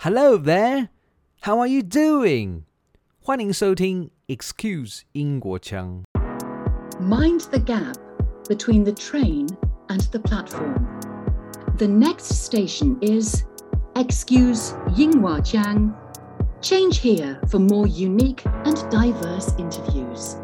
Hello there, how are you doing? 欢迎收听 Excuse 英国腔。 Mind the gap between the train and the platform. The next station is Excuse Yinghua Jiang. Change here for more unique and diverse interviews.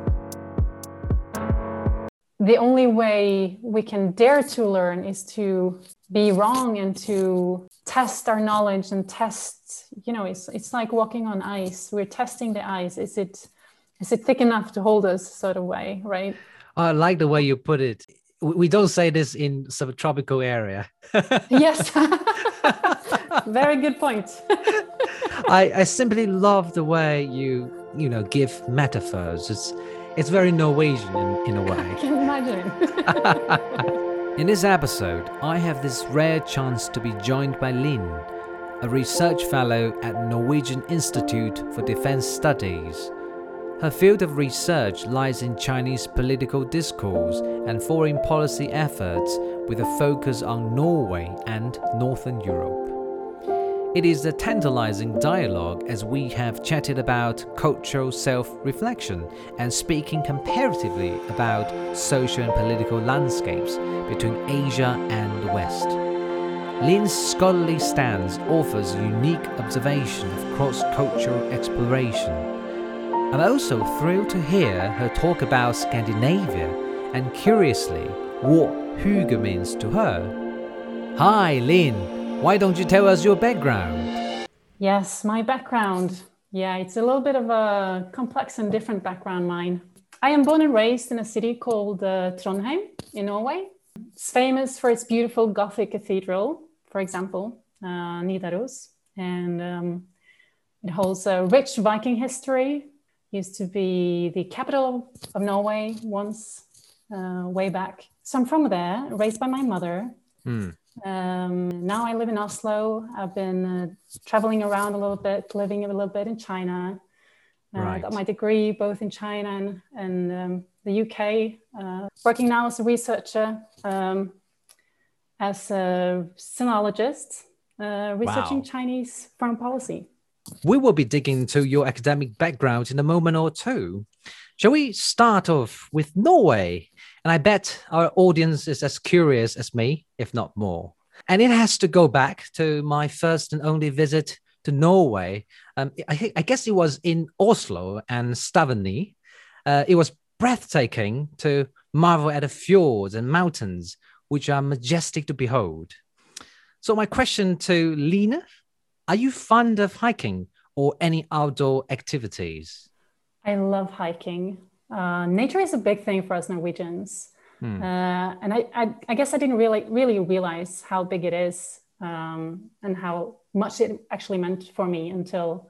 the only way we can dare to learn is to be wrong and to test our knowledge and test you know it's it's like walking on ice we're testing the ice is it is it thick enough to hold us sort of way right I like the way you put it. We don't say this in subtropical area. yes very good point I, I simply love the way you you know give metaphors. It's it's very Norwegian in, in a way. can imagine In this episode, I have this rare chance to be joined by Lin, a research fellow at Norwegian Institute for Defense Studies. Her field of research lies in Chinese political discourse and foreign policy efforts with a focus on Norway and Northern Europe. It is a tantalizing dialogue as we have chatted about cultural self reflection and speaking comparatively about social and political landscapes between Asia and the West. Lin's scholarly stance offers unique observation of cross cultural exploration. I'm also thrilled to hear her talk about Scandinavia and curiously what hygge means to her. Hi, Lin. Why don't you tell us your background? yes my background. Yeah it's a little bit of a complex and different background mine. I am born and raised in a city called uh, trondheim in norway. It's famous for its beautiful gothic cathedral for example uh, nidaros. And um, it holds a rich viking history. Used to be the capital of norway once uh, way back. So i'm from there raised by my mother. Hmm. Um, now I live in Oslo. I've been uh, traveling around a little bit, living a little bit in China. Uh, I Right. got my degree both in China and, and um, the UK. Uh, working now as a researcher, um, as a sinologist, uh, researching Wow. Chinese foreign policy. We will be digging into your academic background in a moment or two. Shall we start off with Norway? And I bet our audience is as curious as me, if not more. And it has to go back to my first and only visit to Norway. Um, I, I guess it was in Oslo and Stavanger. Uh, it was breathtaking to marvel at the fjords and mountains, which are majestic to behold. So, my question to Lena are you fond of hiking or any outdoor activities? I love hiking. Uh, nature is a big thing for us Norwegians. Hmm. Uh, and I, I, I guess I didn't really, really realize how big it is um, and how much it actually meant for me until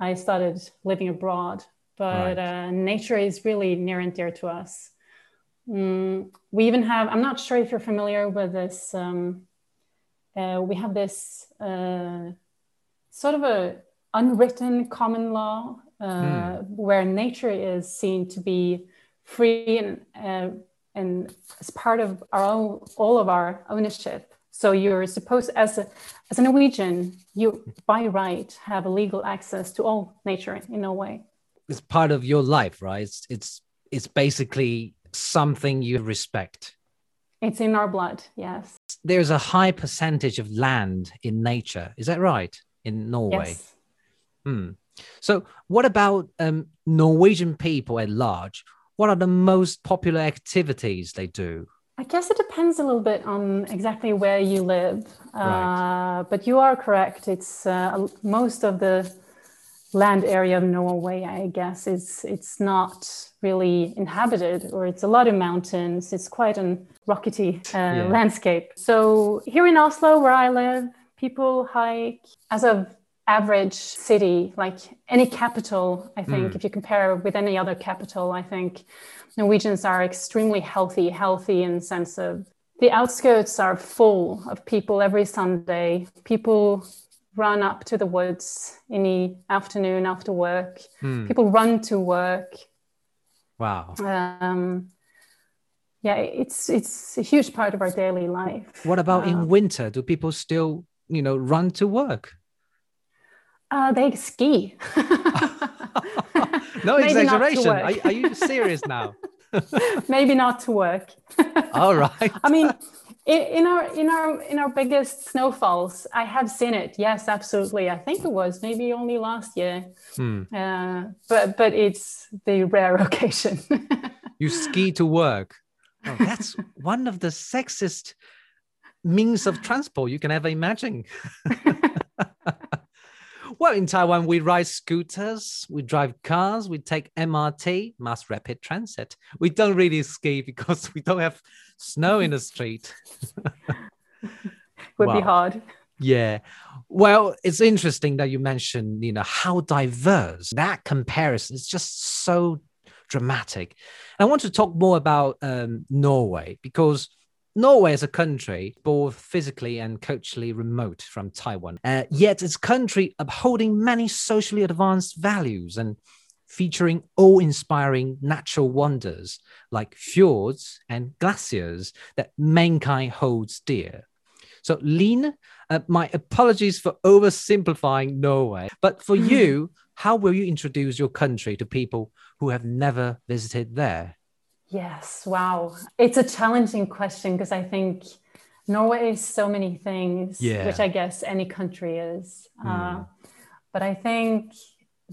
I started living abroad. But Right. uh, nature is really near and dear to us. Mm, we even have, I'm not sure if you're familiar with this, um, uh, we have this uh, sort of a unwritten common law uh, where nature is seen to be free and uh, and as part of our own all of our ownership. So you're supposed as a as a Norwegian, you by right have a legal access to all nature in a way. It's part of your life, right? It's it's it's basically something you respect. It's in our blood, yes. There's a high percentage of land in nature. Is that right? In Norway. Yes. Hmm. So, what about um, Norwegian people at large? What are the most popular activities they do? I guess it depends a little bit on exactly where you live. Right. Uh, but you are correct. It's uh, most of the land area of Norway, I guess, is it's not really inhabited, or it's a lot of mountains. It's quite a rockety uh, landscape. So here in Oslo, where I live, people hike as a average city, like any capital, I think, if you compare with any other capital, I think Norwegians are extremely healthy, healthy in sense of the outskirts are full of people every Sunday. People run up to the woods in the afternoon after work. People run to work. Wow. Um, yeah, it's it's a huge part of our daily life. What about Uh, in winter? Do people still, you know, run to work? Uh, they ski. no Maybe not to exaggeration. Are, are you serious now? Maybe not to work. All right. I mean, in, in our in our in our biggest snowfalls, I have seen it. Yes, absolutely. I think it was maybe only last year, Hmm. uh, but but it's the rare occasion. You ski to work. Oh, that's one of the sexist means of transport you can ever imagine. Well, in Taiwan, we ride scooters, we drive cars, we take MRT, mass rapid transit. We don't really ski because we don't have snow in the street. Would be hard. Yeah. Well, it's interesting that you mentioned, you know, how diverse that comparison is just so dramatic. I want to talk more about um, Norway because Norway is a country both physically and culturally remote from Taiwan, uh, yet it's a country upholding many socially advanced values and featuring awe-inspiring natural wonders like fjords and glaciers that mankind holds dear. So, Lin, uh, my apologies for oversimplifying Norway, but for you, how will you introduce your country to people who have never visited there? Yes, wow. It's a challenging question because I think Norway is so many things, Yeah. which I guess any country is. Uh, Mm. but I think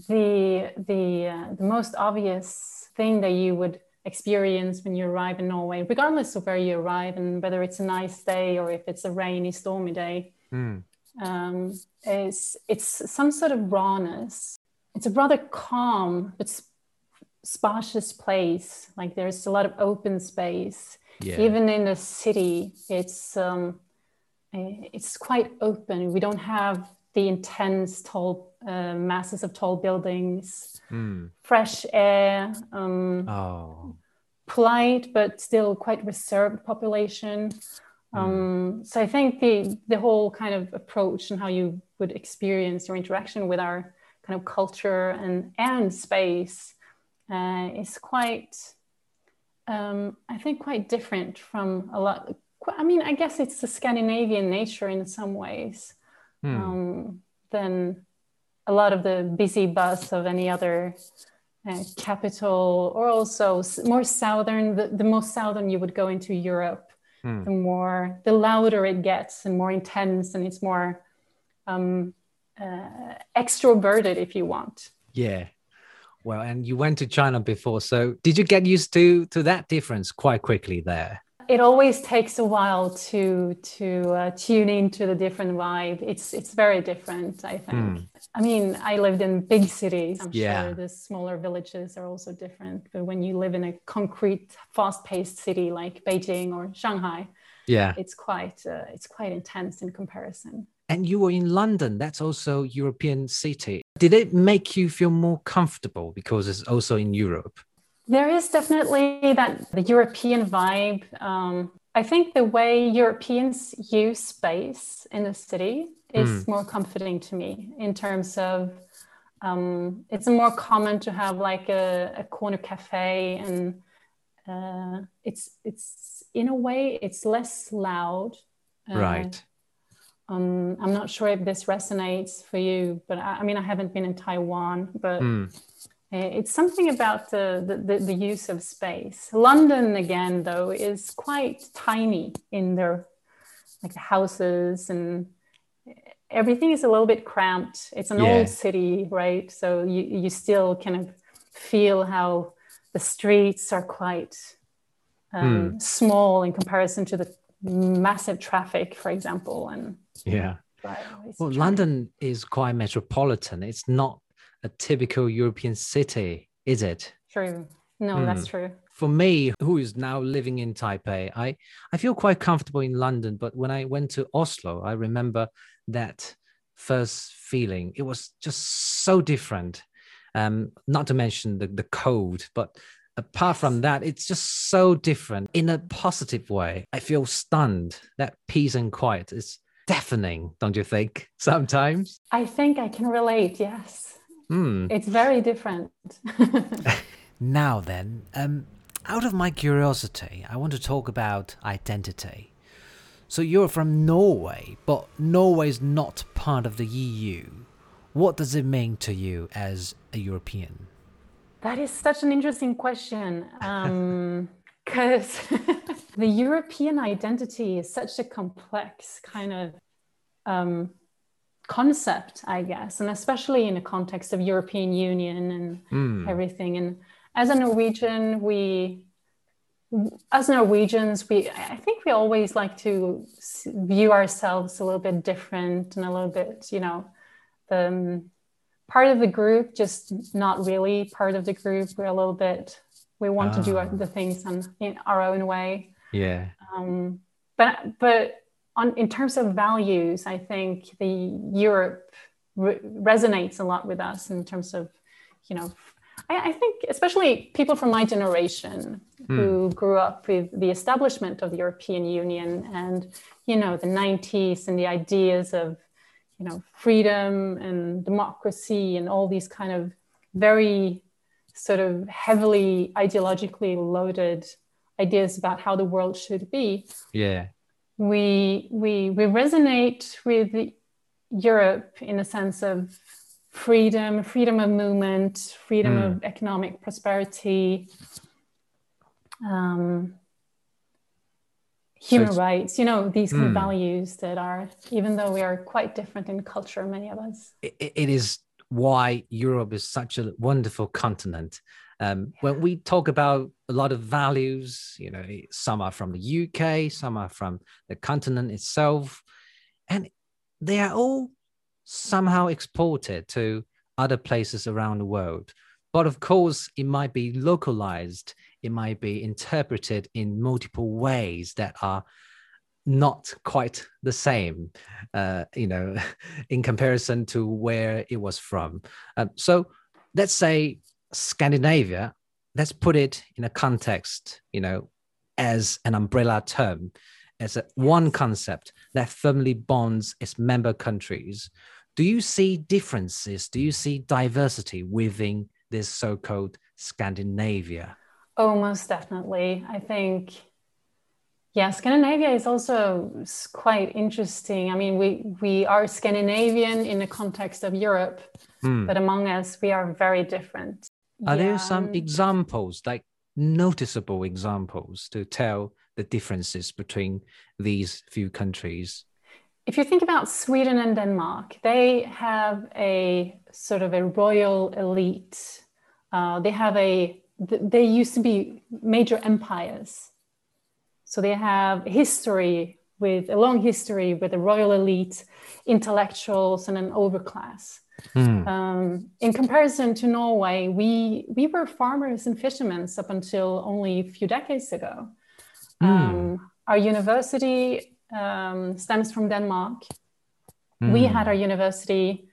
the the uh, the most obvious thing that you would experience when you arrive in Norway, regardless of where you arrive and whether it's a nice day or if it's a rainy, stormy day, Mm. um, is it's some sort of rawness. It's a rather calm but spacious place. Like there's a lot of open space. Yeah. Even in the city, it's um, eh, it's quite open. We don't have the intense tall uh, masses of tall buildings. Mm. Fresh air. Um, Oh. polite but still quite reserved population. Um, so I think the the whole kind of approach and how you would experience your interaction with our kind of culture and and space uh, is quite, um, I think, quite different from a lot. I mean, I guess it's the Scandinavian nature in some ways Mm. um, than a lot of the busy buzz of any other uh, capital, or also more southern. The, the most southern you would go into Europe, Hmm. the more, the louder it gets, and more intense, and it's more um, uh, extroverted, if you want. Yeah. Well, and you went to China before, so did you get used to to that difference quite quickly there? It always takes a while to to uh, tune into the different vibe. It's it's very different, I think. I mean, I lived in big cities. I'm Yeah. sure the smaller villages are also different. But when you live in a concrete, fast-paced city like Beijing or Shanghai, Yeah. it's quite uh, it's quite intense in comparison. And you were in London. That's also European city. Did it make you feel more comfortable because it's also in Europe? There is definitely that the European vibe. Um, I think the way Europeans use space in the city is more comforting to me in terms of um, it's more common to have like a, a corner cafe and uh, it's it's in a way it's less loud. Uh, right. Um, I'm not sure if this resonates for you, but I, I mean I haven't been in Taiwan, but. Mm. It's something about the, the, the, use of space. London, again, though, is quite tiny in their like the houses and everything is a little bit cramped. It's an Yeah. old city, right? So you, you still kind of feel how the streets are quite um, small in comparison to the massive traffic, for example. And Yeah. Well. London is quite metropolitan. It's not a typical European city, is it? True. No, that's true. For me, who is now living in Taipei, I, I feel quite comfortable in London. But when I went to Oslo, I remember that first feeling. It was just so different. Um, not to mention the, the cold, but apart from that, it's just so different in a positive way. I feel stunned. That peace and quiet is deafening, don't you think? Sometimes. I think I can relate, yes. Hmm. It's very different. Now then, um, out of my curiosity, I want to talk about identity. So you're from Norway, but Norway is not part of the EU. what does it mean to you as a European? That is such an interesting question. Because the European identity is such a complex kind of um, concept, I guess, and especially in the context of European Union and mm. everything. And as a Norwegian, we, as Norwegians, we, I think we always like to view ourselves a little bit different and a little bit, you know, the um, part of the group, just not really part of the group. We're a little bit, we want oh. to do ah. the things on, in our own way. Yeah. Um, but, but on, in terms of values, I think the Europe re- resonates a lot with us in terms of, you know, I, I think especially people from my generation mm. who grew up with the establishment of the European Union and, you know, the 90s and the ideas of, you know, freedom and democracy and all these kind of very sort of heavily ideologically loaded ideas about how the world should be. Yeah we we we resonate with Europe in a sense of freedom, freedom of movement, freedom mm. of economic prosperity, um, human so rights. You know these mm. values that are, even though we are quite different in culture, many of us. it, it is why Europe is such a wonderful continent um, when we talk about a lot of values, you know, some are from the UK, some are from the continent itself, and they are all somehow exported to other places around the world. But of course, it might be localized, it might be interpreted in multiple ways that are not quite the same, uh, you know, in comparison to where it was from. Um, so let's say Scandinavia, let's put it in a context, you know, as an umbrella term, as a, one concept that firmly bonds its member countries. Do you see differences? Do you see diversity within this so called Scandinavia? Oh, most definitely. I think, yeah, Scandinavia is also quite interesting. I mean, we, we are Scandinavian in the context of Europe, mm. but among us, we are very different. Are yeah. there some examples, like noticeable examples, to tell the differences between these few countries? If you think about Sweden and Denmark, they have a sort of a royal elite. Uh, they have a, they used to be major empires. So they have history with a long history with a royal elite, intellectuals, and an overclass. Mm. Um, in comparison to Norway, we we were farmers and fishermen up until only a few decades ago. Mm. Um, our university um, stems from Denmark. Mm. We had our university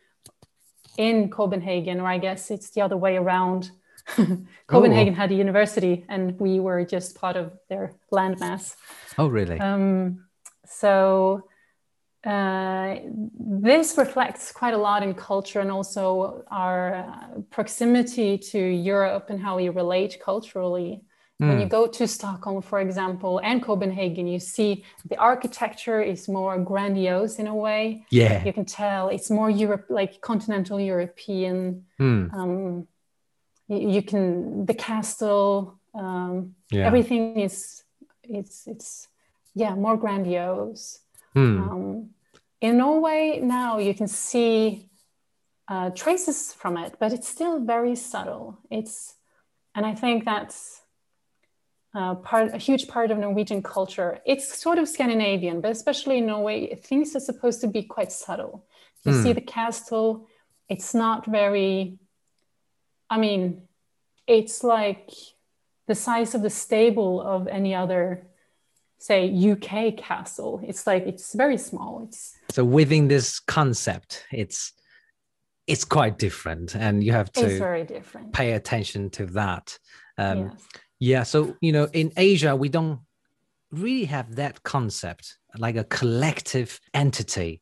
in Copenhagen, or I guess it's the other way around. Copenhagen oh. had a university, and we were just part of their landmass. Oh, really? Um, so uh, this reflects quite a lot in culture and also our uh, proximity to Europe and how we relate culturally. Mm. When you hmm. go to Stockholm, for example, and Copenhagen, you see the architecture is more grandiose in a way. Yeah, you can tell it's more Europe, like continental European. Mm. Um, you, can the castle, um, yeah. everything is it's it's yeah more grandiose. Mm. Um, in Norway now you can see uh, traces from it, but it's still very subtle. It's, and I think that's uh, part, a huge part of Norwegian culture. It's sort of Scandinavian, but especially in Norway, things are supposed to be quite subtle. You mm. see the castle, it's not very, I mean, it's like the size of the stable of any other say UK castle. It's like it's very small. It's so within this concept, it's it's quite different, and you have to it's very different. pay attention to that. Um, yes. Yeah. So you know, in Asia, we don't really have that concept like a collective entity.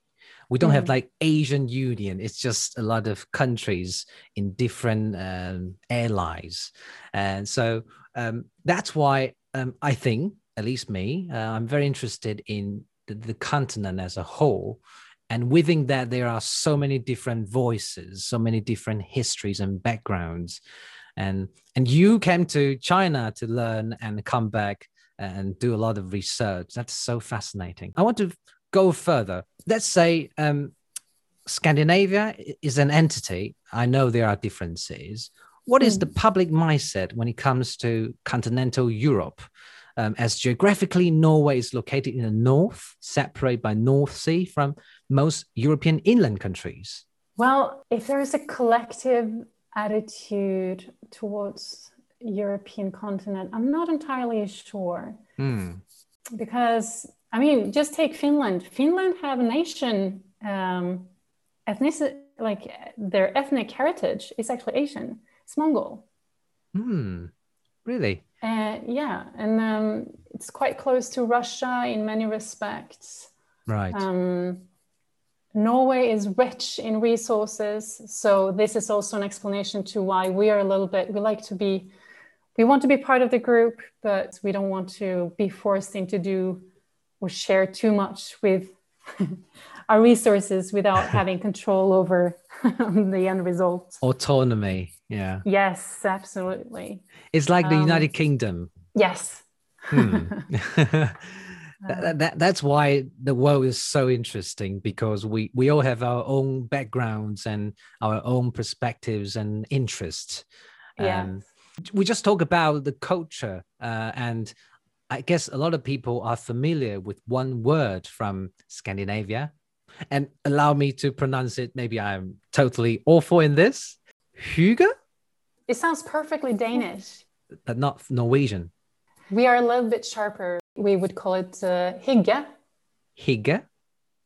We don't mm. have like Asian Union. It's just a lot of countries in different um, airlines, and so um, that's why um, I think at least me, uh, I'm very interested in the, the, continent as a whole. And within that there are so many different voices so many different histories and backgrounds. And and you came to china to learn and come back and do a lot of research. That's so fascinating. I want to go further let's say um, scandinavia is an entity i know there are differences what is the hmm. public mindset when it comes to continental europe um, as geographically Norway is located in the north, separated by North Sea from most European inland countries? Well, if there is a collective attitude towards European continent, I'm not entirely sure. Mm. Because I mean, just take Finland. Finland have a nation um, ethnicity, like their ethnic heritage is actually Asian. It's Mongol. Hmm. Really? Uh, yeah, and um, it's quite close to Russia in many respects. Right. Um, Norway is rich in resources, so this is also an explanation to why we are a little bit. We like to be, we want to be part of the group, but we don't want to be forced into do or share too much with our resources without having control over the end result. Autonomy, yeah. Yes, absolutely. It's like the um, United Kingdom. Yes. Hmm. that, that, that's why the world is so interesting because we, we all have our own backgrounds and our own perspectives and interests. Yeah. Um, we just talk about the culture uh, and I guess a lot of people are familiar with one word from Scandinavia and allow me to pronounce it. Maybe I'm totally awful in this. Hygge? It sounds perfectly Danish. But not Norwegian. We are a little bit sharper. We would call it uh, hygge. Hygge?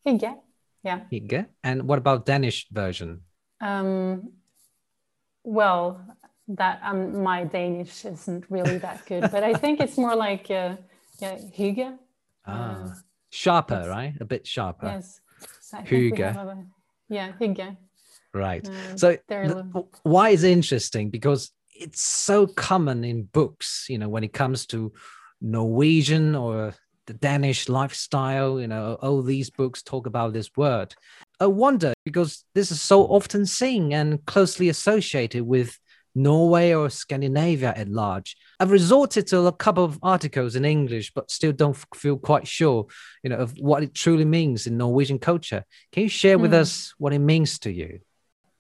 Hygge, yeah. Hygge. And what about Danish version? Um, well, that um, my Danish isn't really that good, but I think it's more like uh, yeah, hygge. Ah, uh, sharper, right? A bit sharper. Yes. Hygge. Yeah, hygge. Right. Uh, so the, why is it interesting? Because it's so common in books, you know, when it comes to Norwegian or the Danish lifestyle, you know, all these books talk about this word. I wonder because this is so often seen and closely associated with Norway or Scandinavia at large. I've resorted to a couple of articles in English, but still don't feel quite sure, you know, of what it truly means in Norwegian culture. Can you share with mm. us what it means to you?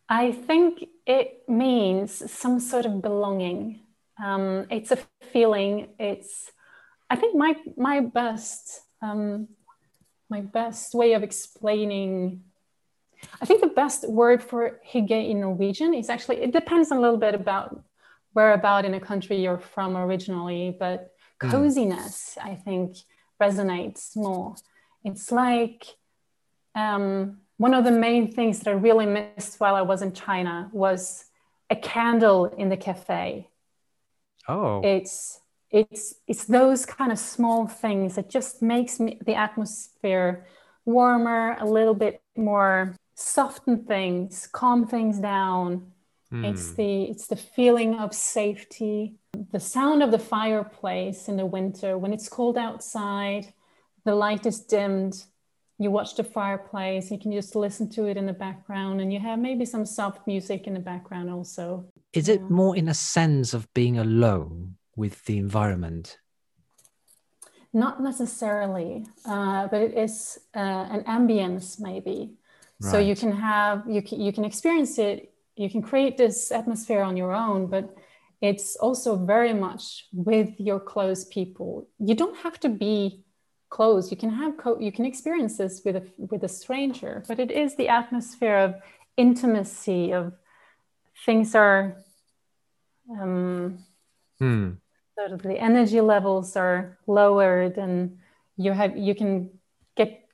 I think it means some sort of belonging. Um, it's a feeling. It's, I think my my best um, my best way of explaining I think the best word for hygge in Norwegian is actually, it depends a little bit about where about in a country you're from originally, but mm. coziness, I think, resonates more. It's like um, one of the main things that I really missed while I was in China was a candle in the cafe. Oh. It's it's it's those kind of small things that just makes me, the atmosphere warmer, a little bit more soften things, calm things down. Mm. It's the it's the feeling of safety, the sound of the fireplace in the winter when it's cold outside, the light is dimmed. You watch the fireplace, you can just listen to it in the background, and you have maybe some soft music in the background also. Is it more in a sense of being alone with the environment? Not necessarily, uh, but it is uh, an ambience maybe Right. So you can have you can you can experience it. You can create this atmosphere on your own, but it's also very much with your close people. You don't have to be close. You can have co- you can experience this with a with a stranger, but it is the atmosphere of intimacy of things are um, hmm. sort of the energy levels are lowered and you have you can get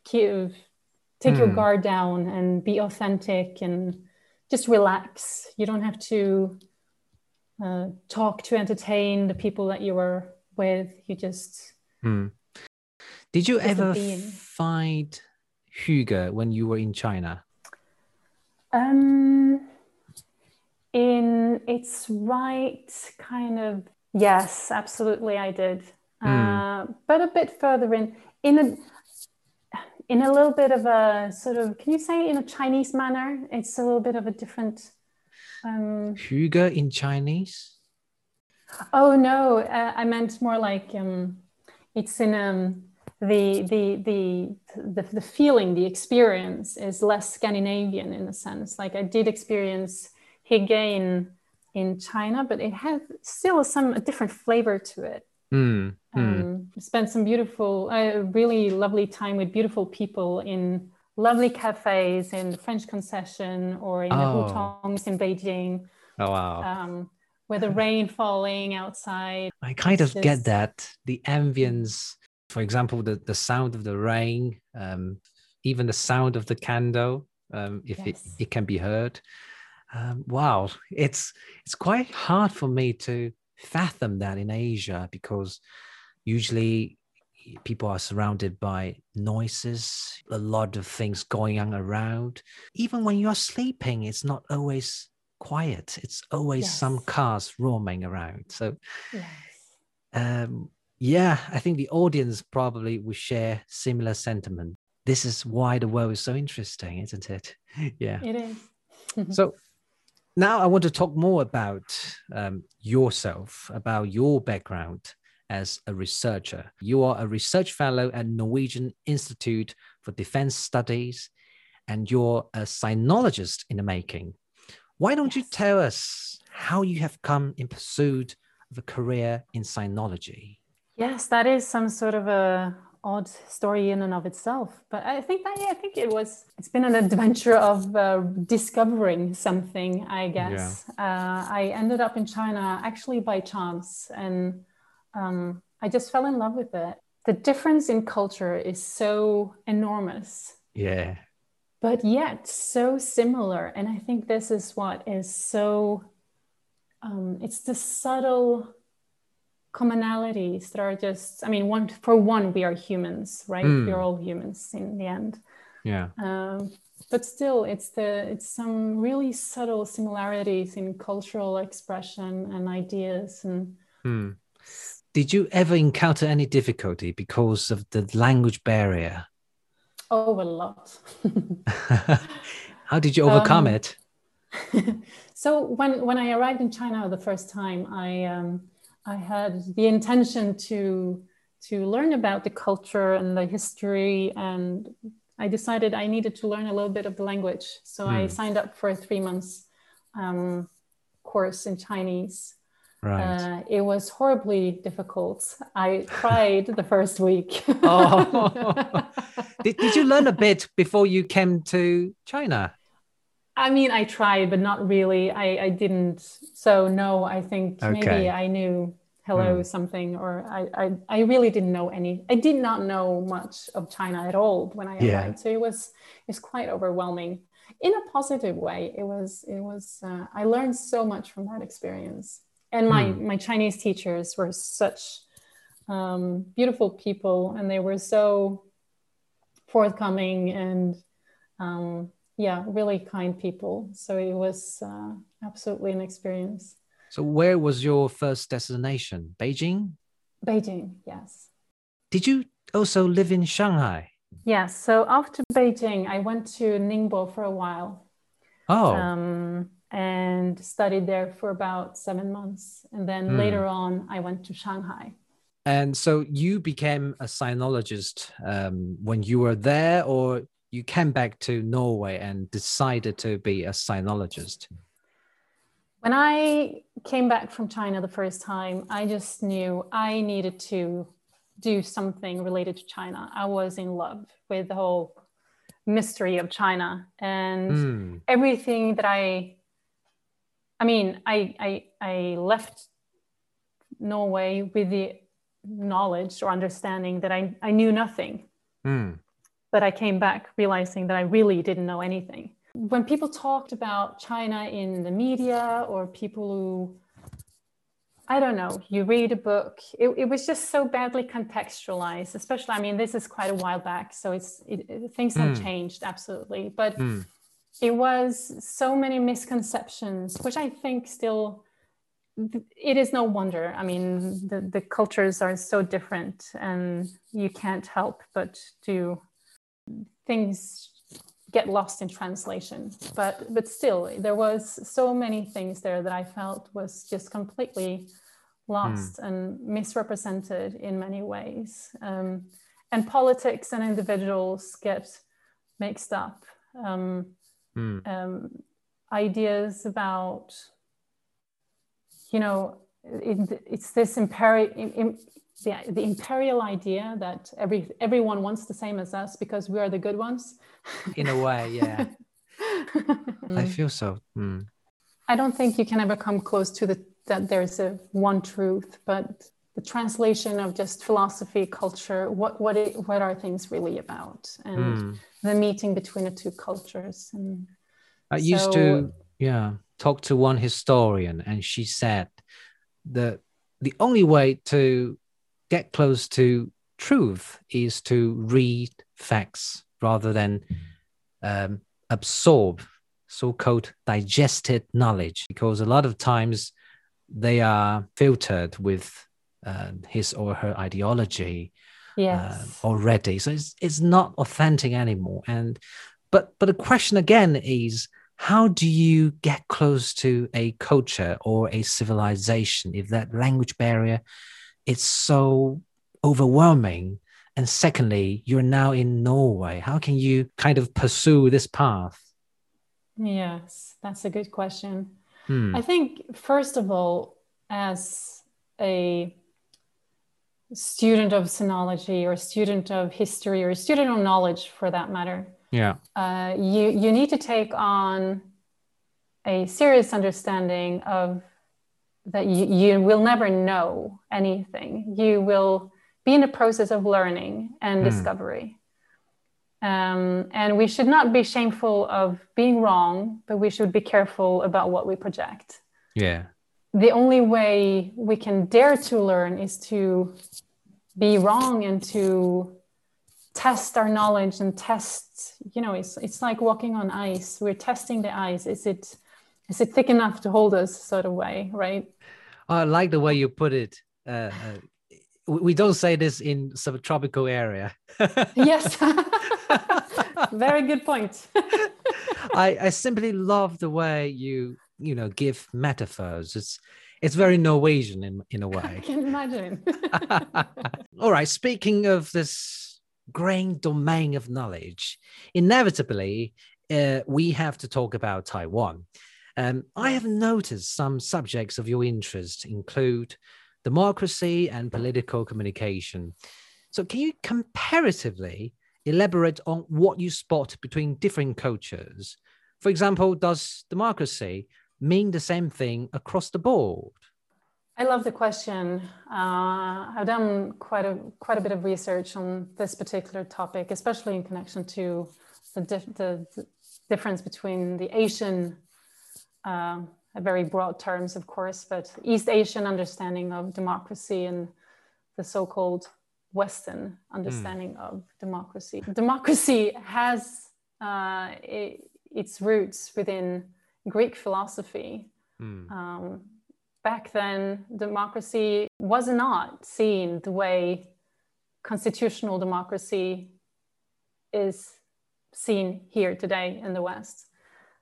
take mm. your hmm. guard down and be authentic and just relax. You don't have to uh, talk to entertain the people that you were with. You just. Mm. Did you ever find hygge when you were in China? Um, in its right kind of yes, absolutely, I did. Mm. Uh, but a bit further in, in a in a little bit of a sort of, can you say in a Chinese manner? It's a little bit of a different. Um, Hygge in Chinese? Oh no, uh, I meant more like um, it's in um, the, the, the the the feeling, the experience is less Scandinavian in a sense. Like I did experience hygge in in China, but it had still some a different flavor to it. Mm, um, spent some beautiful, uh, really lovely time with beautiful people in lovely cafes in the French concession or in Oh. the hutongs in Beijing, Oh, wow. um, with the rain falling outside. I kind of get that. The ambience, for example, the, the sound of the rain, um, even the sound of the candle, um, if Yes. it, it can be heard. Um, wow, it's it's quite hard for me to fathom that in Asia because usually people are surrounded by noises, a lot of things going on around. Even when you're sleeping, it's not always quiet. It's always some cars roaming around. So Yes. um, yeah, I think the audience probably will share similar sentiment. This is why the world is so interesting, isn't it? yeah. It is. So now I want to talk more about um, yourself, about your background as a researcher. You are a research fellow at Norwegian Institute for Defense Studies, and you're a sinologist in the making. Why don't you tell us how you have come in pursuit of a career in sinology? Yes, that is some sort of a odd story in and of itself. But I think that yeah, I think it was. It's been an adventure of uh, discovering something. I guess uh, I ended up in China actually by chance, and um, I just fell in love with it. The difference in culture is so enormous, Yeah. but yet so similar. And I think this is what is so. Um, it's the subtle commonalities that are just i mean one for one we are humans right Mm. we're all humans in the end Yeah. um, but still it's the it's some really subtle similarities in cultural expression and ideas and Hmm. Did you ever encounter any difficulty because of the language barrier? oh a lot How did you overcome Um, it? so when when I arrived in China the first time, I um, I had the intention to to learn about the culture and the history, and I decided I needed to learn a little bit of the language. So I Hmm. signed up for a three months um, course in Chinese. Right. Uh, it was horribly difficult. I cried the first week. Oh. did, did you learn a bit before you came to China? I mean, I tried, but not really. I, I didn't. So no, I think Okay. maybe I knew hello Hmm. something, or I, I I really didn't know any. I did not know much of China at all when I Yeah. arrived. So it was it's quite overwhelming in a positive way. It was it was. Uh, I learned so much from that experience, and my Hmm. my Chinese teachers were such um, beautiful people, and they were so forthcoming and um, yeah, really kind people. So it was uh, absolutely an experience. So, where was your first destination? Beijing? Beijing, yes. Did you also live in Shanghai? Yes. So after Beijing, I went to Ningbo for a while Oh, um, and studied there for about seven months. And then Hmm. later on, I went to Shanghai. and so you became a sinologist um, when you were there, or you came back to Norway and decided to be a sinologist? When I came back from China the first time, I just knew I needed to do something related to China. I was in love with the whole mystery of China and Hmm. everything that I I mean, I I I left Norway with the knowledge or understanding that I, I knew nothing. Hmm. But I came back realizing that I really didn't know anything. When people talked about China in the media or people who, I don't know, you read a book, it, it was just so badly contextualized, especially, I mean, this is quite a while back, so it's it, things have Mm. changed absolutely. But Hmm. It was so many misconceptions, which I think still it is no wonder. I mean, the, the cultures are so different, and you can't help but to things get lost in translation. But but still, there was so many things there that I felt was just completely lost mm. and misrepresented in many ways. Um, and politics and individuals get mixed up. Um, mm. um, ideas about, you know, it, it's this imperial, the, the imperial idea that every everyone wants the same as us because we are the good ones. In a way, yeah. I feel so. Mm. I don't think you can ever come close to the that there's a one truth, but translation of just philosophy, culture, what what it, what are things really about, and mm. the meeting between the two cultures. And I so, used to, yeah, talk to one historian, and she said that the only way to get close to truth is to read facts rather than um, absorb so-called digested knowledge because a lot of times they are filtered with uh, his or her ideology uh, yes. uh, already. So it's, it's not authentic anymore. And but but the question again is how do you get close to a culture or a civilization if that language barrier is so overwhelming? And secondly you're now in norway. How can you kind of pursue this path? Yes that's a good question. Hmm. i think first of all as a student of sinology or student of history or student of knowledge for that matter yeah uh, you you need to take on a serious understanding of that you, you will never know anything. You will be in the process of learning and mm. discovery. Um, and we should not be shameful of being wrong, but we should be careful about what we project. Yeah. The only way we can dare to learn is to be wrong and to test our knowledge and test, you know, it's, it's like walking on ice. We're testing the ice. Is it is it thick enough to hold us sort of way right i like the way you put it uh, uh, we don't say this in subtropical area yes very good point I, I simply love the way you you know give metaphors it's it's very norwegian in in a way i can imagine all right speaking of this great domain of knowledge inevitably uh, we have to talk about taiwan um, I have noticed some subjects of your interest include democracy and political communication. So, can you comparatively elaborate on what you spot between different cultures? For example, does democracy mean the same thing across the board? I love the question. Uh, I've done quite a quite a bit of research on this particular topic, especially in connection to the, dif- the, the difference between the Asian uh, very broad terms, of course, but East Asian understanding of democracy and the so-called Western understanding mm. of democracy. Democracy has uh, it, its roots within Greek philosophy. Mm. Um, back then, democracy was not seen the way constitutional democracy is seen here today in the West.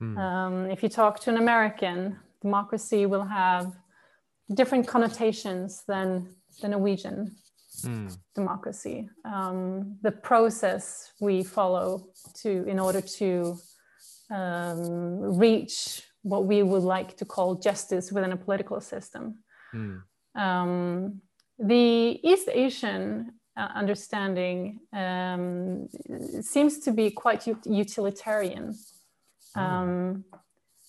Mm. Um, if you talk to an American, democracy will have different connotations than the Norwegian mm. democracy. Um, the process we follow to in order to um, reach what we would like to call justice within a political system. Mm. Um, the East Asian uh, understanding um, seems to be quite utilitarian. Um,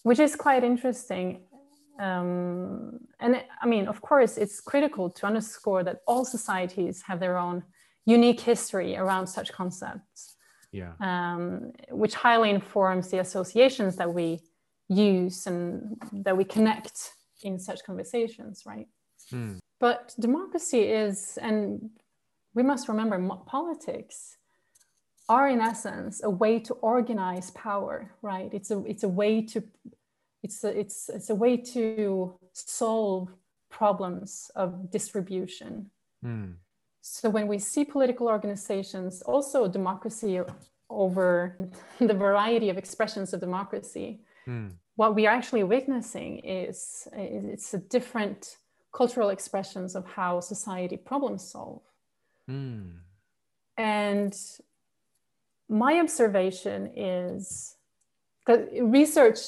which is quite interesting. Um, and it, I mean, of course, it's critical to underscore that all societies have their own unique history around such concepts, yeah. um, which highly informs the associations that we use and that we connect in such conversations, right? Mm. But democracy is, and we must remember, politics are in essence a way to organize power right it's a it's a way to it's a, it's it's a way to solve problems of distribution mm. So when we see political organizations also democracy over the variety of expressions of democracy. Mm. What we are actually witnessing is it's a different cultural expressions of how society problem solve. Mm. And my observation is that research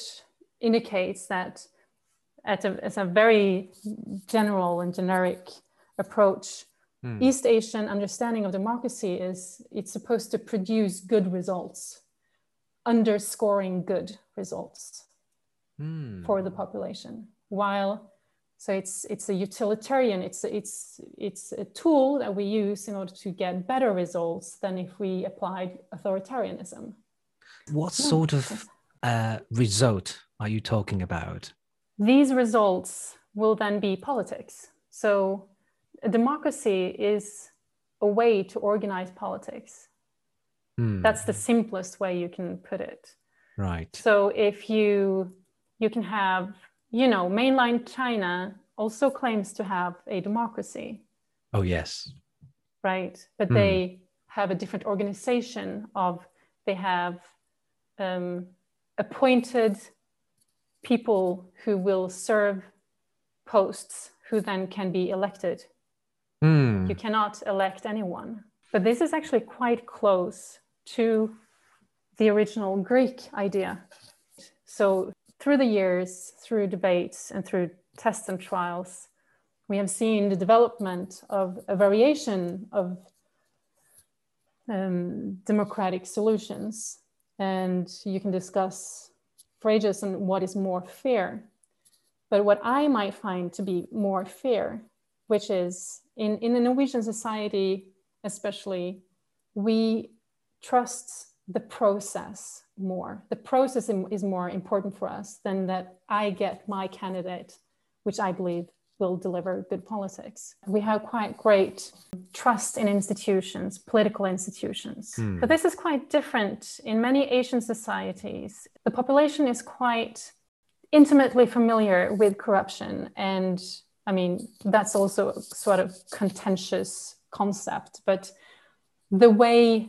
indicates that at a, as a very general and generic approach, Mm. East Asian understanding of democracy is it's supposed to produce good results, underscoring good results Mm. for the population. While so it's it's a utilitarian, it's it's it's a tool that we use in order to get better results than if we applied authoritarianism. What sort of uh, result are you talking about? These results will then be politics. So a democracy is a way to organize politics. Mm. That's the simplest way you can put it. right. So if you you can have, you know, mainland China also claims to have a democracy, Oh yes. right? But Hmm. they have a different organization of they have um, appointed people who will serve posts who then can be elected Mm. You cannot elect anyone. But this is actually quite close to the original Greek idea. So, through the years, through debates, and through tests and trials, we have seen the development of a variation of um, democratic solutions. And you can discuss for ages on what is more fair. But what I might find to be more fair, which is in, in the Norwegian society, especially, we trust the process more. The process is more important for us than that I get my candidate, which I believe will deliver good politics. We have quite great trust in institutions, political institutions. Hmm. But this is quite different in many Asian societies. The population is quite intimately familiar with corruption and I mean, that's also a sort of contentious concept, but the way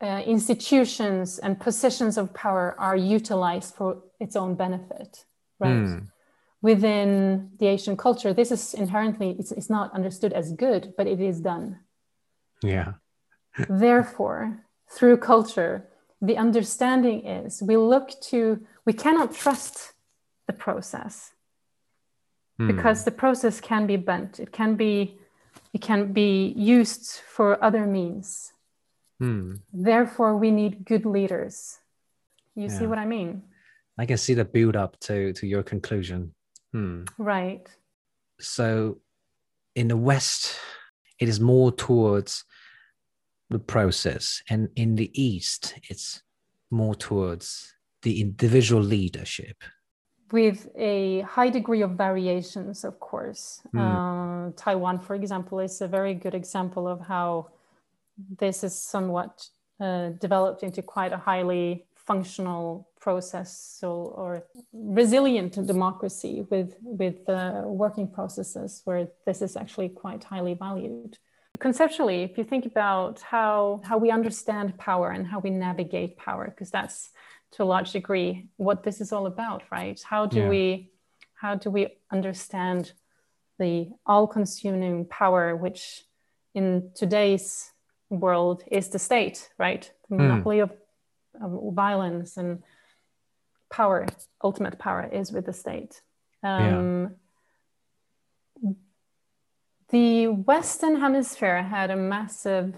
uh, institutions and positions of power are utilized for its own benefit, right? Mm. Within the Asian culture, this is inherently, it's, it's not understood as good, but it is done. Yeah. Therefore, through culture, the understanding is we look to, we cannot trust the process Mm. because the process can be bent it can be it can be used for other means Mm. therefore we need good leaders you see what i mean I can see the build up to to your conclusion. Hmm. right So, in the West, it is more towards the process, and in the East, it's more towards the individual leadership. With a high degree of variations of course Mm. uh, taiwan for example is a very good example of how this is somewhat uh, developed into quite a highly functional process so, or resilient democracy with with uh, working processes where this is actually quite highly valued conceptually if you think about how how we understand power and how we navigate power because that's to a large degree what this is all about right how do Yeah. we how do we understand the all-consuming power which in today's world is the state right the Mm. monopoly of, of violence and power ultimate power is with the state um, the western hemisphere had a massive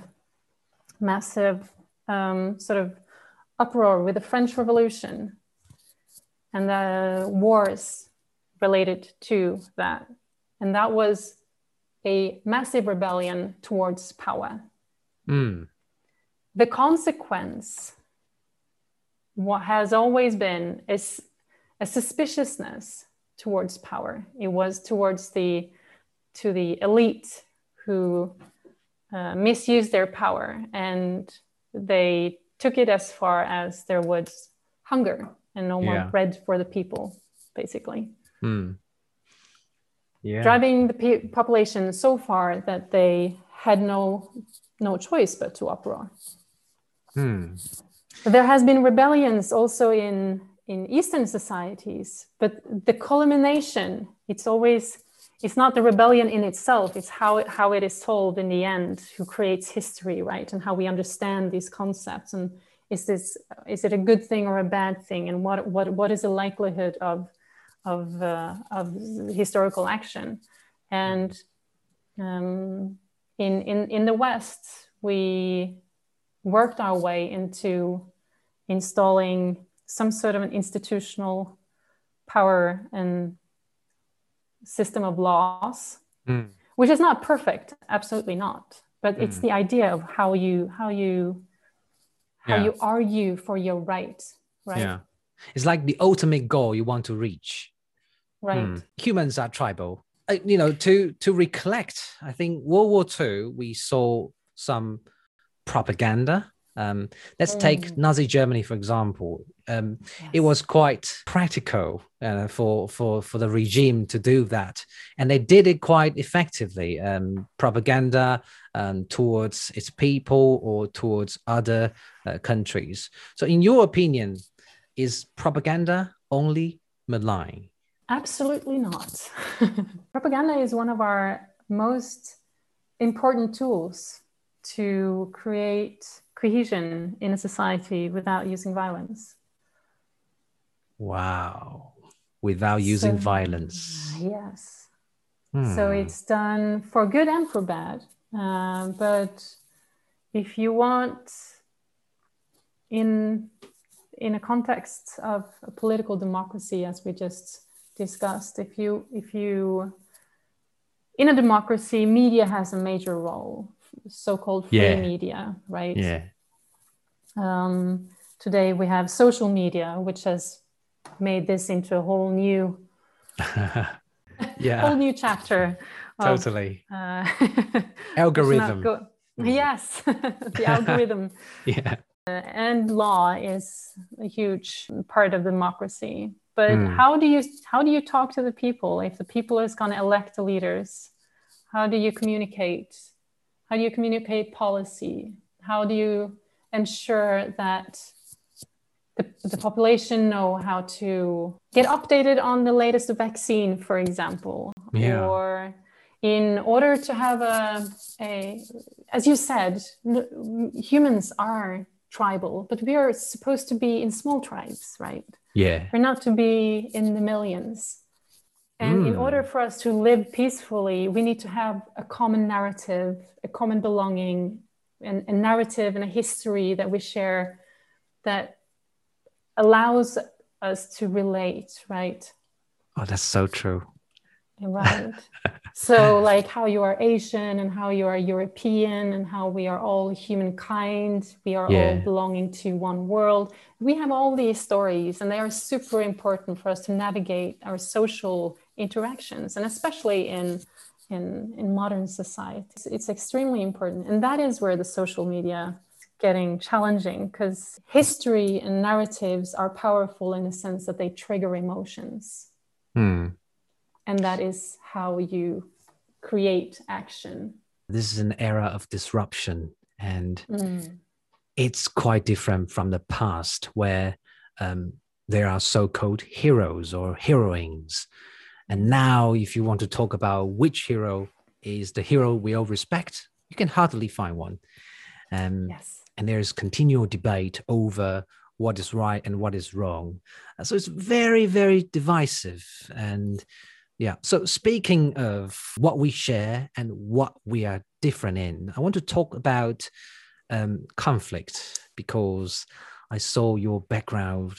massive um, sort of uproar with the French Revolution and the wars related to that. And that was a massive rebellion towards power. Hmm. The consequence, what has always been, is a suspiciousness towards power. It was towards the to the elite who uh, misused their power and they took it as far as there was hunger and no more Yeah. bread for the people, basically. Hmm. Yeah. Driving the pe- population so far that they had no no choice but to uproar. Hmm. There has been rebellions also in in Eastern societies, but the culmination, it's always it's not the rebellion in itself it's how it, how it is told in the end who creates history right and how we understand these concepts and is this is it a good thing or a bad thing and what what what is the likelihood of of uh, of historical action? And um, in in in the west we worked our way into installing some sort of an institutional power and system of laws, mm. which is not perfect, absolutely not. But mm. it's the idea of how you how you how yeah. you argue for your right, right? Yeah, it's like the ultimate goal you want to reach. Right. Mm. Humans are tribal. You know, to to recollect, I think World War II we saw some propaganda um, let's mm. take Nazi Germany for example. Um, yes. It was quite practical uh, for for for the regime to do that, and they did it quite effectively. Um, propaganda um, towards its people or towards other uh, countries. So, in your opinion, is propaganda only malign? Absolutely not. propaganda is one of our most important tools to create cohesion in a society without using violence. Wow. Without using so, violence. Yes. Hmm. So it's done for good and for bad. Uh, but if you want, in in a context of a political democracy, as we just discussed, if you if you in a democracy, media has a major role so-called free yeah. media, right? Yeah. Um, today we have social media, which has made this into a whole new, yeah, whole new chapter. Of, totally. Uh, algorithm. Go- mm. yes, the algorithm. yeah. Uh, and law is a huge part of democracy. But mm. how do you how do you talk to the people if the people is going to elect the leaders? How do you communicate how do you communicate policy? How do you ensure that the, the population know how to get updated on the latest vaccine, for example? Yeah. Or in order to have a, a as you said, humans are tribal, but we are supposed to be in small tribes, right? Yeah. We're not to be in the millions. And mm. in order for us to live peacefully, we need to have a common narrative, a common belonging, and a narrative and a history that we share that allows us to relate, right? Oh, that's so true. Right. so, like how you are Asian and how you are European and how we are all humankind, we are yeah. all belonging to one world. We have all these stories, and they are super important for us to navigate our social interactions and especially in in, in modern society it's, it's extremely important and that is where the social media getting challenging because history and narratives are powerful in the sense that they trigger emotions hmm. and that is how you create action this is an era of disruption and mm. it's quite different from the past where um, there are so-called heroes or heroines and now, if you want to talk about which hero is the hero we all respect, you can hardly find one. Um, yes. And there's continual debate over what is right and what is wrong. Uh, so it's very, very divisive. And yeah, so speaking of what we share and what we are different in, I want to talk about um, conflict because I saw your background,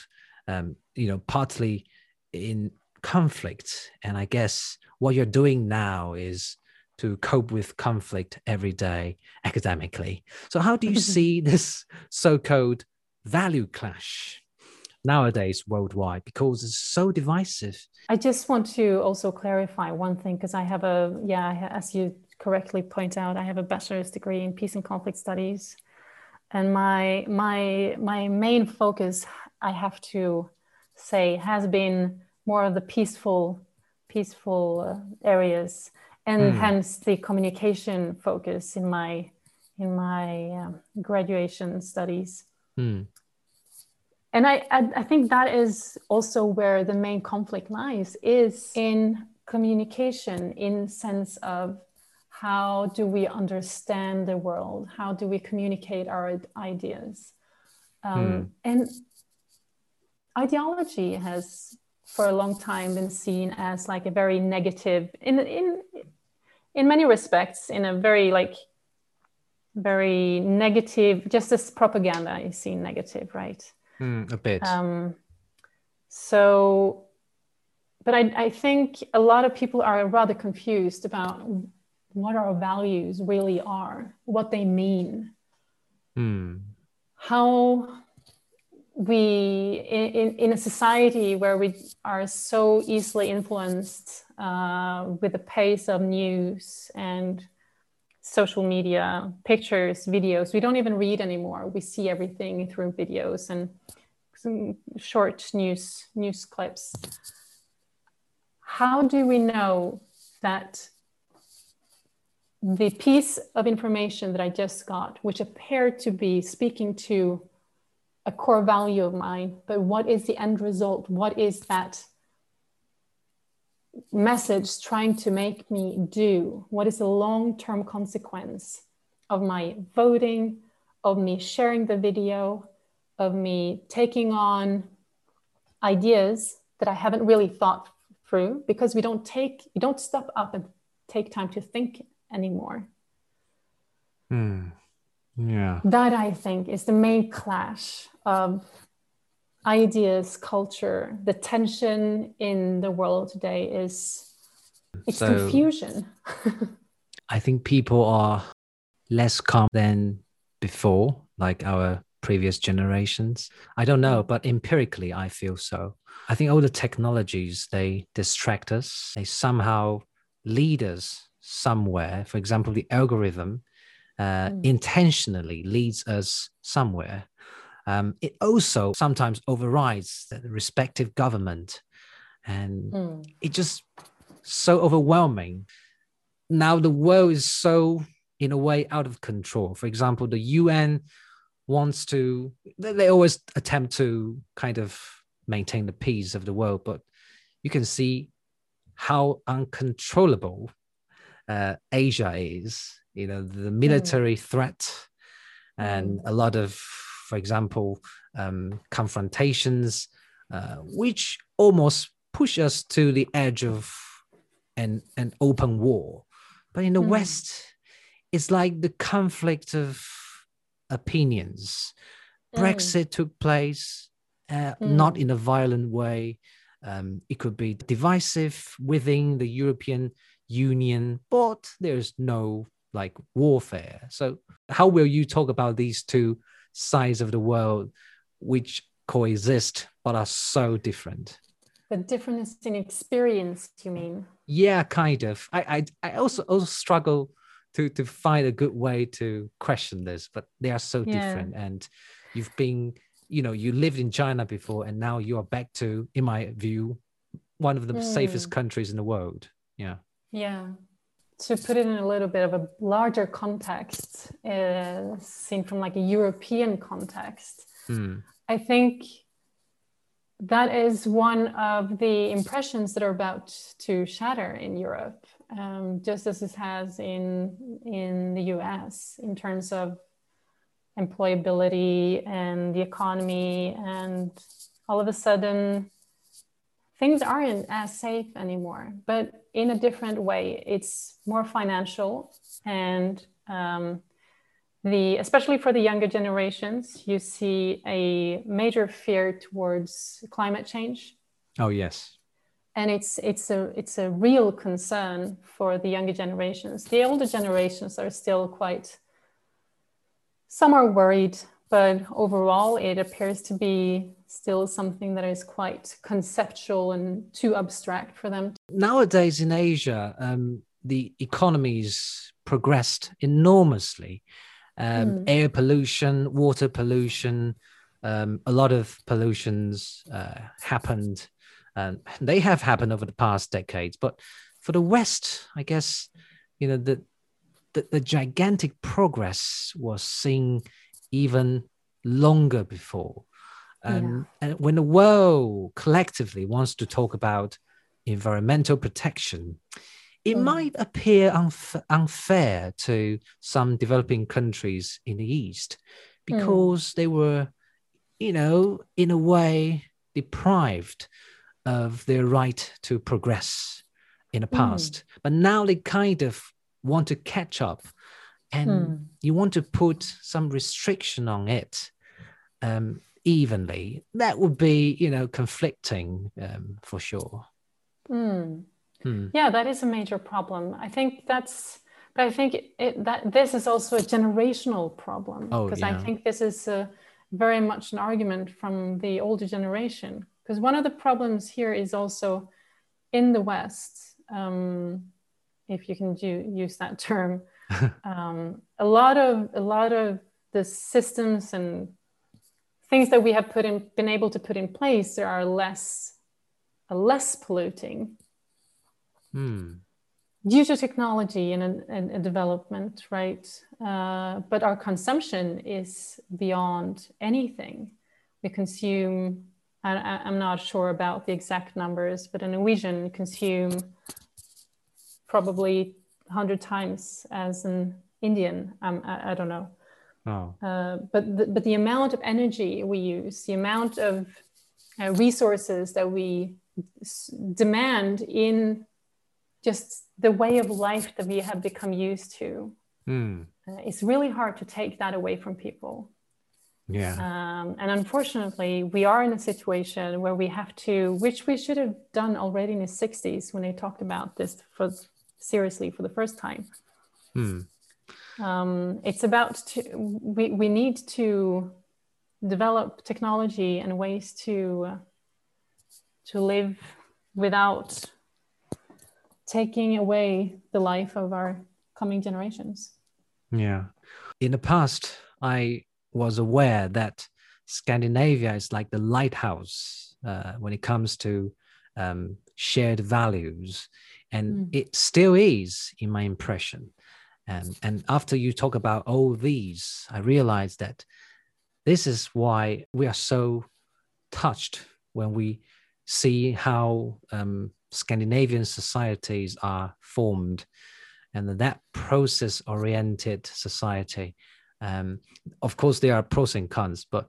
um, you know, partly in conflict. And I guess what you're doing now is to cope with conflict every day academically. So, how do you see this so called value clash nowadays worldwide? Because it's so divisive. I just want to also clarify one thing because I have a, yeah, as you correctly point out, I have a bachelor's degree in peace and conflict studies. And my my my main focus, I have to say, has been more of the peaceful peaceful uh, areas and mm. hence the communication focus in my in my um, graduation studies. Hmm. And I, I, I think that is also where the main conflict lies is in communication in sense of how do we understand the world how do we communicate our ideas um, Hmm. and ideology has for a long time been seen as like a very negative in in in many respects in a very like very negative just as propaganda is seen negative right Hmm, a bit. um, so, but I, I think a lot of people are rather confused about what our values really are, what they mean, Hmm. how we, in, in, a society where we are so easily influenced uh, with the pace of news and social media, pictures, videos. We don't even read anymore. We see everything through videos and short news news clips. How do we know that the piece of information that I just got, which appeared to be speaking to a core value of mine, but what is the end result? What is that message trying to make me do? What is the long term consequence of my voting, of me sharing the video, of me taking on ideas that I haven't really thought through because we don't take, we don't stop up and take time to think anymore. Hmm. Yeah. That I think is the main clash of ideas, culture. The tension in the world today is it's So- confusion. I think people are less calm than before, like our previous generations. I don't know, but empirically, I feel so. I think all the technologies they distract us. They somehow lead us somewhere. For example, the algorithm uh, Mm. intentionally leads us somewhere. Um, it also sometimes overrides the respective government, and Mm. it just so overwhelming. Now the world is so in a way out of control. For example, the UN wants to they, they always attempt to kind of maintain the peace of the world, but you can see how uncontrollable uh, Asia is. You know, the military threat and a lot of, for example, um, confrontations, uh, which almost push us to the edge of an, an open war. But in the Mm. West, it's like the conflict of opinions. Mm. Brexit took place, uh, Mm. not in a violent way. Um, it could be divisive within the European Union, but there's no like warfare. So, how will you talk about these two sides of the world which coexist but are so different? The difference in experience, you mean? Yeah, kind of. I I, I also also struggle to to find a good way to question this, but they are so Yeah. different. And you've been, you know, you lived in China before, and now you are back to, in my view, one of the safest Mm. countries in the world. Yeah. Yeah. To put it in a little bit of a larger context, uh, seen from like a European context, Hmm. I think that is one of the impressions that are about to shatter in Europe, um, just as it has in in the U.S. in terms of employability and the economy, and all of a sudden things aren't as safe anymore, but in a different way. It's more financial and um, the especially for the younger generations, you see a major fear towards climate change, Oh yes. and it's it's a it's a real concern for the younger generations. The older generations are still quite. Some are worried, but overall, it appears to be still something that is quite conceptual and too abstract for them. Nowadays in Asia, um, the economies progressed enormously. Um, Mm. Air pollution, water pollution, um, a lot of pollutions uh, happened. And they have happened over the past decades. But for the West, I guess, you know, the the, the gigantic progress was seen even longer before. Um, yeah. And when the world collectively wants to talk about environmental protection, it mm. might appear unf- unfair to some developing countries in the East hmm. because mm. they were, you know, in a way deprived of their right to progress in the hmm. past. Mm. But now they kind of want to catch up and mm. you want to put some restriction on it um, evenly. That would be, you know, conflicting um, for sure. Mm. Yeah, that is a major problem. I think that's, but I think it, that this is also a generational problem because oh, yeah. I think this is a, very much an argument from the older generation. Because one of the problems here is also in the West. Um, if you can do, use that term. um, a lot of a lot of the systems and things that we have put in, been able to put in place there are less less polluting hmm. due to technology and, and, and development, right? Uh, but our consumption is beyond anything. We consume. I, I'm not sure about the exact numbers, but a Norwegian consume probably 100 times as an Indian. Um, I, I, don't know. Oh. Uh, but, the, but the amount of energy we use, the amount of uh, resources that we s- demand in just the way of life that we have become used to, mm. uh, it's really hard to take that away from people. Yeah. Um, and unfortunately, we are in a situation where we have to, which we should have done already in the 60s when they talked about this for seriously for the first time. Hmm. Um, it's about to, we, we need to develop technology and ways to uh, to live without taking away the life of our coming generations. Yeah. In the past, I was aware that Scandinavia is like the lighthouse uh, when it comes to um, shared values and mm. it still is in my impression and and after you talk about all these i realized that this is why we are so touched when we see how um, scandinavian societies are formed and that process oriented society um, of course there are pros and cons but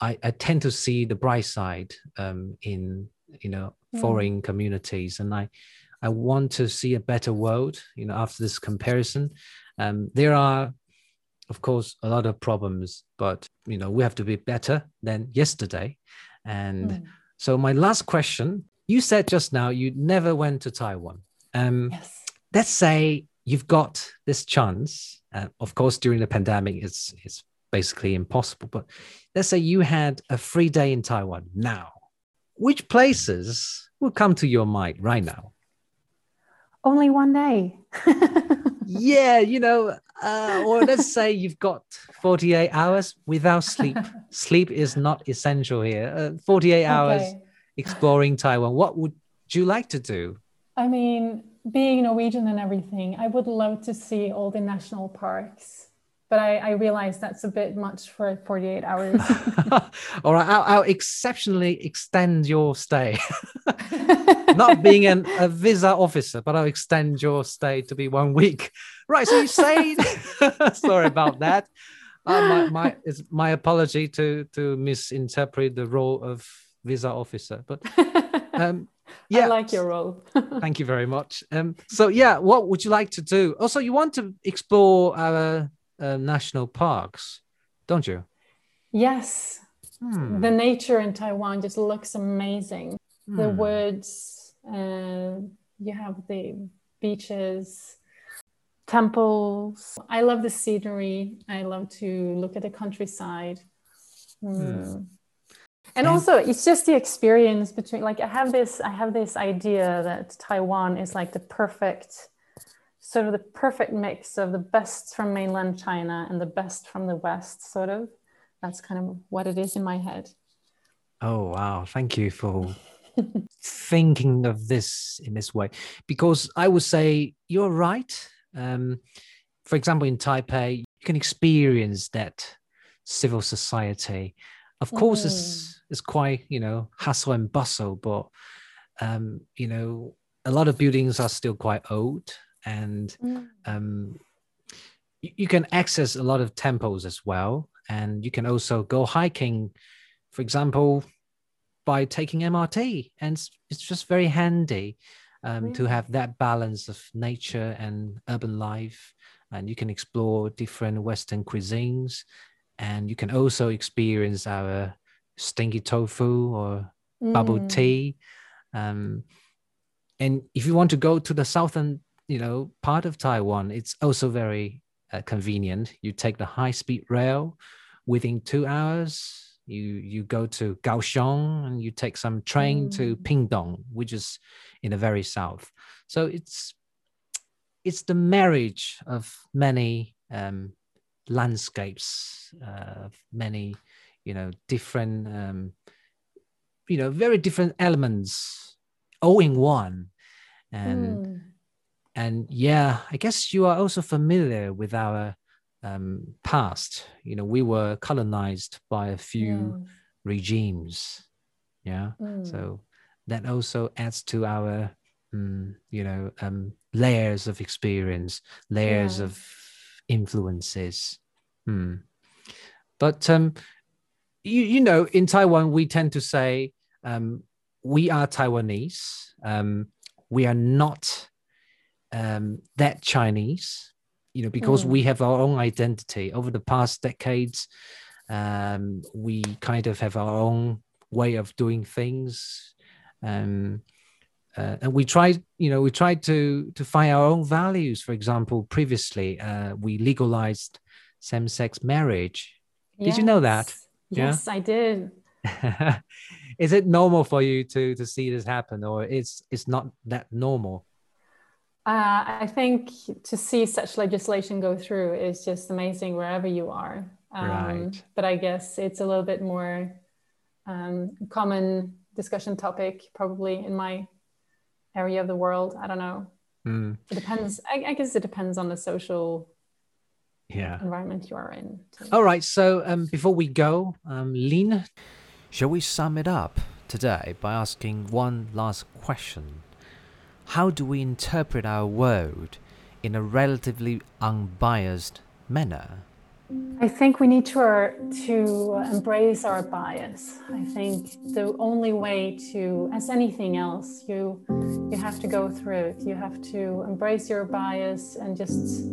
I, I tend to see the bright side um, in you know mm. foreign communities and i I want to see a better world. You know, after this comparison, um, there are, of course, a lot of problems, but you know, we have to be better than yesterday. And mm. so, my last question: You said just now you never went to Taiwan. Um, yes. Let's say you've got this chance. Uh, of course, during the pandemic, it's it's basically impossible. But let's say you had a free day in Taiwan now. Which places will come to your mind right now? Only one day. yeah, you know, uh, or let's say you've got 48 hours without sleep. sleep is not essential here. Uh, 48 hours okay. exploring Taiwan. What would you like to do? I mean, being Norwegian and everything, I would love to see all the national parks but I, I realize that's a bit much for 48 hours. All right, I'll, I'll, exceptionally extend your stay. Not being an, a visa officer, but I'll extend your stay to be one week. Right, so you say, sorry about that. Uh, my, my, it's my apology to, to misinterpret the role of visa officer, but um, yeah, I like your role. thank you very much. Um, so yeah, what would you like to do? Also, you want to explore our uh, national parks, don't you? Yes. Hmm. The nature in Taiwan just looks amazing. Hmm. The woods, uh, you have the beaches, temples. I love the scenery. I love to look at the countryside. Hmm. And, and also it's just the experience between like I have this I have this idea that Taiwan is like the perfect sort of the perfect mix of the best from mainland China and the best from the West, sort of. That's kind of what it is in my head. Oh, wow. Thank you for thinking of this in this way. Because I would say you're right. Um, for example, in Taipei, you can experience that civil society. Of course, it's Mm. it's quite you know hustle and bustle, but um, you know a lot of buildings are still quite old, and um, you, you can access a lot of temples as well, and you can also go hiking, for example, by taking MRT, and it's, it's just very handy um, to have that balance of nature and urban life, and you can explore different Western cuisines, and you can also experience our stinky tofu or bubble Mm. tea. Um, and if you want to go to the southern, you know, part of Taiwan, it's also very uh, convenient. You take the high-speed rail within two hours. You you go to Kaohsiung and you take some train to Mm. Pingdong, which is in the very south. So it's it's the marriage of many um, landscapes, uh, of many you know different um, you know very different elements all in one and Mm. And yeah i guess you are also familiar with our um, past you know we were colonized by a few regimes yeah Mm. so that also adds to our mm, you know um, layers of experience layers Yeah. of influences Hmm. but um you, you know in taiwan we tend to say um, we are taiwanese um, we are not um, that chinese you know because Mm. we have our own identity over the past decades um, we kind of have our own way of doing things um, uh, and we tried you know we tried to to find our own values for example previously uh, we legalized same-sex marriage Did you know that? Yes. Yeah? Yes, I did. is it normal for you to to see this happen or it's it's not that normal Uh, I think to see such legislation go through is just amazing wherever you are. Um, Right. But I guess it's a little bit more um, common discussion topic probably in my area of the world. I don't know. Hmm, It depends. I, I guess it depends on the social yeah environment you are in. too. All right. So um, before we go, um, Lin, shall we sum it up today by asking one last question? How do we interpret our world in a relatively unbiased manner? I think we need to, uh, to embrace our bias. I think the only way to, as anything else, you you have to go through it. You have to embrace your bias and just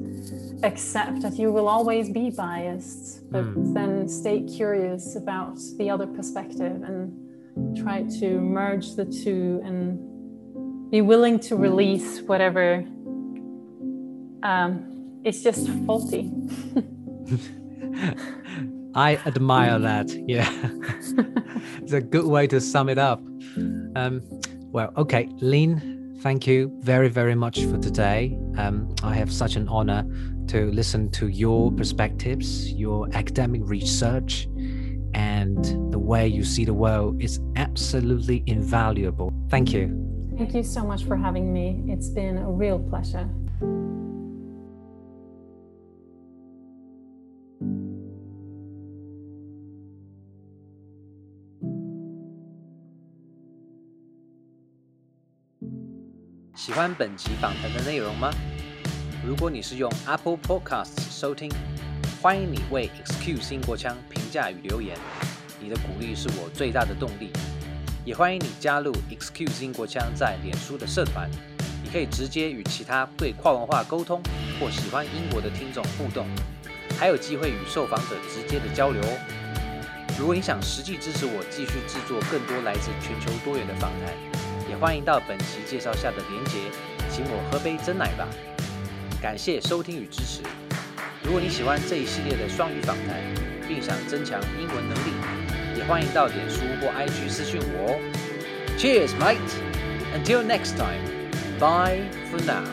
accept that you will always be biased, but then stay curious about the other perspective and try to merge the two and be willing to release whatever um, is just faulty. I admire that. Yeah. it's a good way to sum it up. Um, well, okay, Lin, thank you very, very much for today. Um, I have such an honor to listen to your perspectives, your academic research, and the way you see the world is absolutely invaluable. Thank you. Thank you so much for having me. It's been a real pleasure. 喜欢本集访谈的内容吗？如果你是用 Apple Podcasts 收听，欢迎你为 Excuse 英国腔评价与留言。你的鼓励是我最大的动力。也欢迎你加入 Excuse 英国腔在脸书的社团，你可以直接与其他对跨文化沟通或喜欢英国的听众互动，还有机会与受访者直接的交流哦。如果你想实际支持我继续制作更多来自全球多元的访谈，也欢迎到本期介绍下的连结，请我喝杯真奶吧。感谢收听与支持。如果你喜欢这一系列的双语访谈，并想增强英文能力，欢迎到脸书或 IG 私讯我哦。Cheers, mate! Until next time, bye for now.